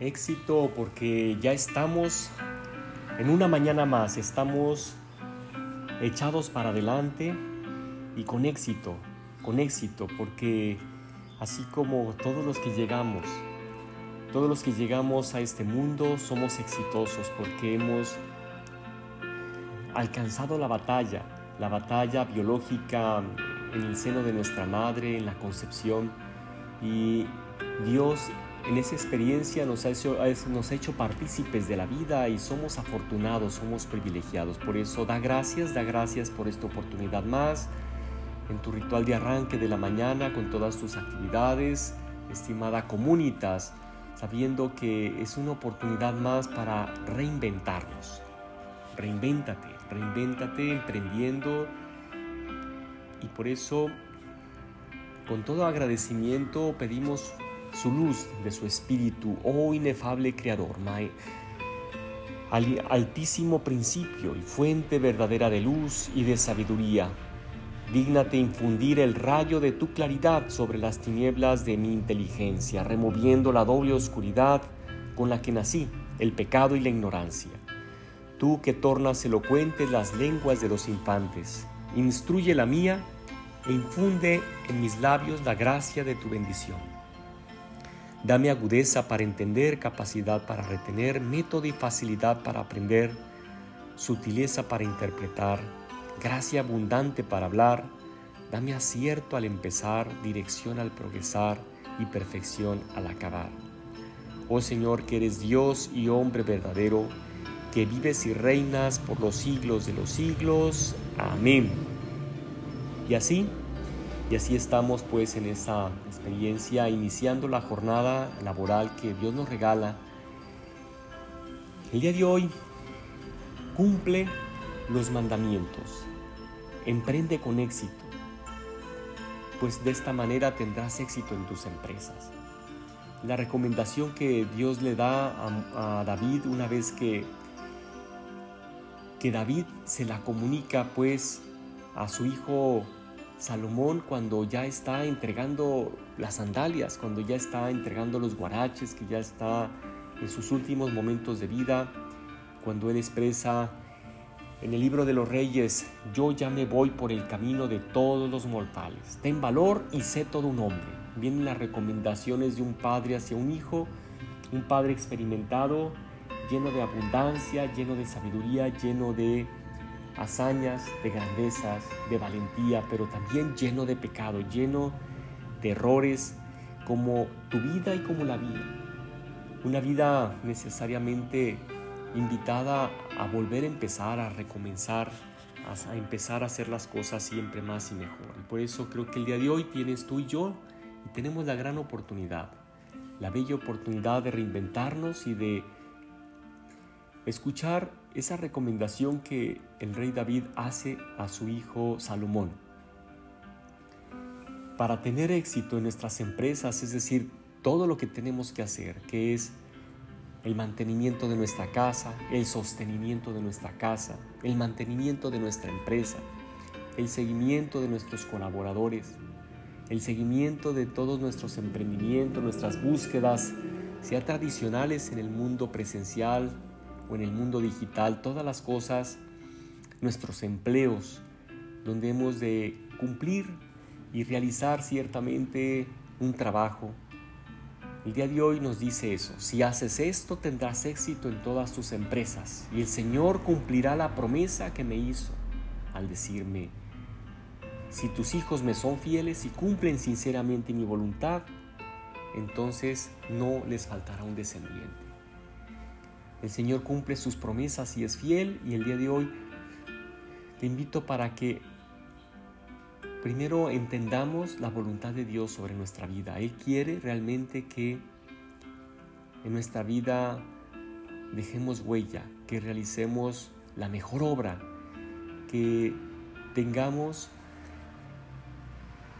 Éxito porque ya estamos en una mañana más, estamos echados para adelante y con éxito, con éxito, porque así como todos los que llegamos, todos los que llegamos a este mundo somos exitosos porque hemos alcanzado la batalla, la batalla biológica en el seno de nuestra madre, en la concepción, y Dios en esa experiencia nos ha, hecho, nos partícipes de la vida y somos afortunados, somos privilegiados. Por eso da gracias, da gracias por esta oportunidad más en tu ritual de arranque de la mañana con todas tus actividades, estimada comunitas, sabiendo que es una oportunidad más para reinventarnos. Reinvéntate, reinvéntate emprendiendo y por eso con todo agradecimiento pedimos su luz de su espíritu, oh inefable creador, altísimo principio y fuente verdadera de luz y de sabiduría. Dígnate infundir el rayo de tu claridad sobre las tinieblas de mi inteligencia, removiendo la doble oscuridad con la que nací, el pecado y la ignorancia. Tú que tornas elocuentes las lenguas de los infantes, instruye la mía e infunde en mis labios la gracia de tu bendición. Dame agudeza para entender, capacidad para retener, método y facilidad para aprender, sutileza para interpretar, gracia abundante para hablar. Dame acierto al empezar, dirección al progresar y perfección al acabar. Oh Señor, que eres Dios y hombre verdadero, que vives y reinas por los siglos de los siglos. Amén. Y así y así estamos pues en esa experiencia, iniciando la jornada laboral que Dios nos regala. El día de hoy cumple los mandamientos, emprende con éxito, pues de esta manera tendrás éxito en tus empresas. La recomendación que Dios le da a, David una vez que, que David se la comunica pues a su hijo Salomón cuando ya está entregando las sandalias, cuando ya está entregando los guaraches, que ya está en sus últimos momentos de vida, cuando él expresa en el libro de los reyes, yo ya me voy por el camino de todos los mortales. Ten valor y sé todo un hombre. Vienen las recomendaciones de un padre hacia un hijo, un padre experimentado, lleno de abundancia, lleno de sabiduría, lleno de hazañas, de grandezas, de valentía, pero también lleno de pecado, lleno de errores, como tu vida y como la vida. Una vida necesariamente invitada a volver a empezar, a recomenzar, a empezar a hacer las cosas siempre más y mejor. Y por eso creo que el día de hoy tienes tú y yo y tenemos la gran oportunidad, la bella oportunidad de reinventarnos y de escuchar esa recomendación que el rey David hace a su hijo Salomón. Para tener éxito en nuestras empresas, es decir, todo lo que tenemos que hacer, que es el mantenimiento de nuestra casa, el sostenimiento de nuestra casa, el mantenimiento de nuestra empresa, el seguimiento de nuestros colaboradores, el seguimiento de todos nuestros emprendimientos, nuestras búsquedas, sea tradicionales en el mundo presencial o en el mundo digital, todas las cosas, nuestros empleos, donde hemos de cumplir y realizar ciertamente un trabajo. El día de hoy nos dice eso, si haces esto tendrás éxito en todas tus empresas y el Señor cumplirá la promesa que me hizo al decirme, si tus hijos me son fieles y cumplen sinceramente mi voluntad, entonces no les faltará un descendiente. El Señor cumple sus promesas y es fiel y el día de hoy te invito para que primero entendamos la voluntad de Dios sobre nuestra vida. Él quiere realmente que en nuestra vida dejemos huella, que realicemos la mejor obra, que tengamos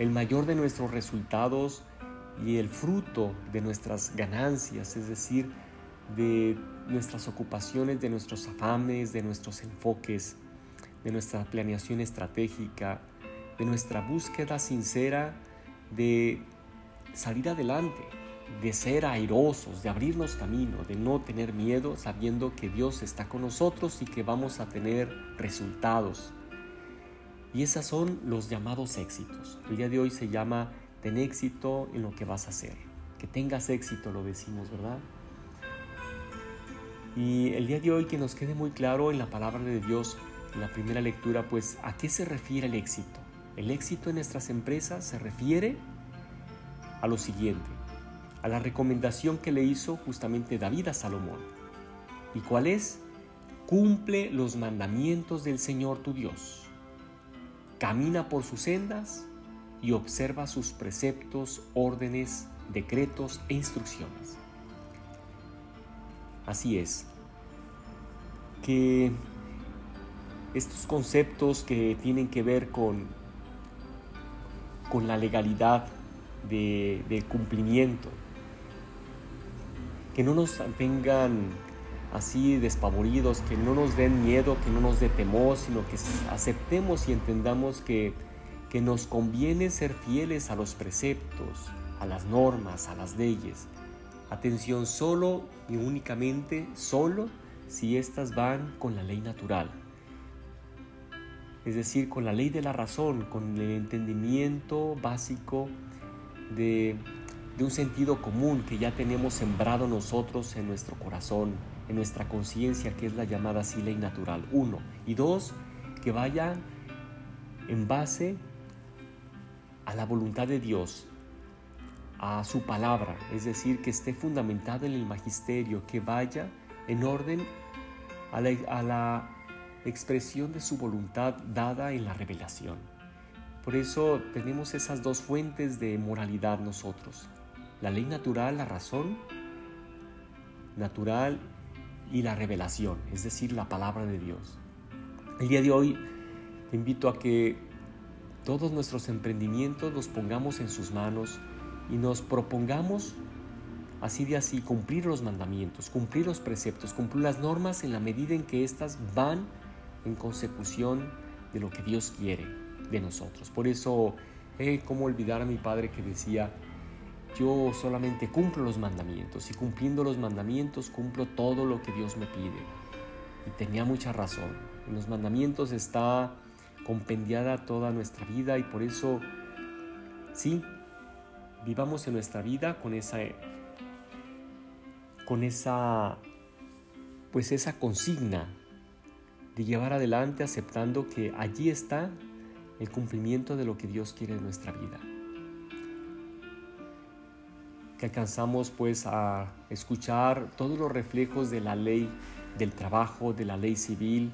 el mayor de nuestros resultados y el fruto de nuestras ganancias, es decir, de nuestras ocupaciones, de nuestros afanes, de nuestros enfoques, de nuestra planeación estratégica, de nuestra búsqueda sincera de salir adelante, de ser airosos, de abrirnos camino, de no tener miedo sabiendo que Dios está con nosotros y que vamos a tener resultados. Y esos son los llamados éxitos. El día de hoy se llama ten éxito en lo que vas a hacer. Que tengas éxito, lo decimos, ¿verdad? Y el día de hoy que nos quede muy claro en la palabra de Dios, en la primera lectura, pues a qué se refiere el éxito. El éxito en nuestras empresas se refiere a lo siguiente, a la recomendación que le hizo justamente David a Salomón. ¿Y cuál es? Cumple los mandamientos del Señor tu Dios. Camina por sus sendas y observa sus preceptos, órdenes, decretos e instrucciones. Así es, que estos conceptos que tienen que ver con, con la legalidad de, de cumplimiento, que no nos tengan así despavoridos, que no nos den miedo, que no nos dé temor, sino que aceptemos y entendamos que, que nos conviene ser fieles a los preceptos, a las normas, a las leyes. Atención solo y únicamente solo si éstas van con la ley natural. Es decir, con la ley de la razón, con el entendimiento básico de de un sentido común que ya tenemos sembrado nosotros en nuestro corazón, en nuestra conciencia, que es la llamada así ley natural. Uno. Y dos, que vaya en base a la voluntad de Dios, a su palabra, es decir, que esté fundamentado en el magisterio, que vaya en orden a la, a la expresión de su voluntad dada en la revelación. Por eso tenemos esas dos fuentes de moralidad nosotros, la ley natural, la razón natural y la revelación, es decir, la palabra de Dios. El día de hoy te invito a que todos nuestros emprendimientos los pongamos en sus manos y nos propongamos así de así cumplir los mandamientos, cumplir los preceptos, cumplir las normas en la medida en que éstas van en consecución de lo que Dios quiere de nosotros. Por eso, eh, ¿cómo olvidar a mi padre que decía, yo solamente cumplo los mandamientos y cumpliendo los mandamientos cumplo todo lo que Dios me pide. Y tenía mucha razón. En los mandamientos está compendiada toda nuestra vida y por eso, sí, vivamos en nuestra vida con esa, con esa, pues esa consigna de llevar adelante aceptando que allí está el cumplimiento de lo que Dios quiere en nuestra vida. Que alcanzamos pues a escuchar todos los reflejos de la ley del trabajo, de la ley civil,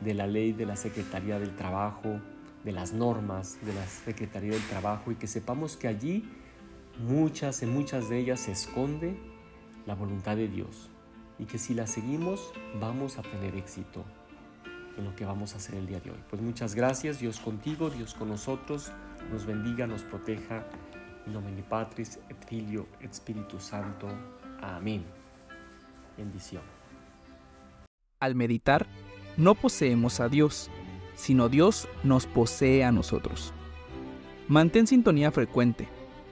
de la ley de la Secretaría del Trabajo, de las normas de la Secretaría del Trabajo y que sepamos que allí muchas, en muchas de ellas se esconde la voluntad de Dios y que si la seguimos vamos a tener éxito en lo que vamos a hacer el día de hoy. Pues muchas gracias, Dios contigo, Dios con nosotros, nos bendiga, nos proteja In nomine Patris et Filio et Spiritus Santo. Amén. Bendición. Al meditar, no poseemos a Dios, sino Dios nos posee a nosotros. Mantén sintonía frecuente.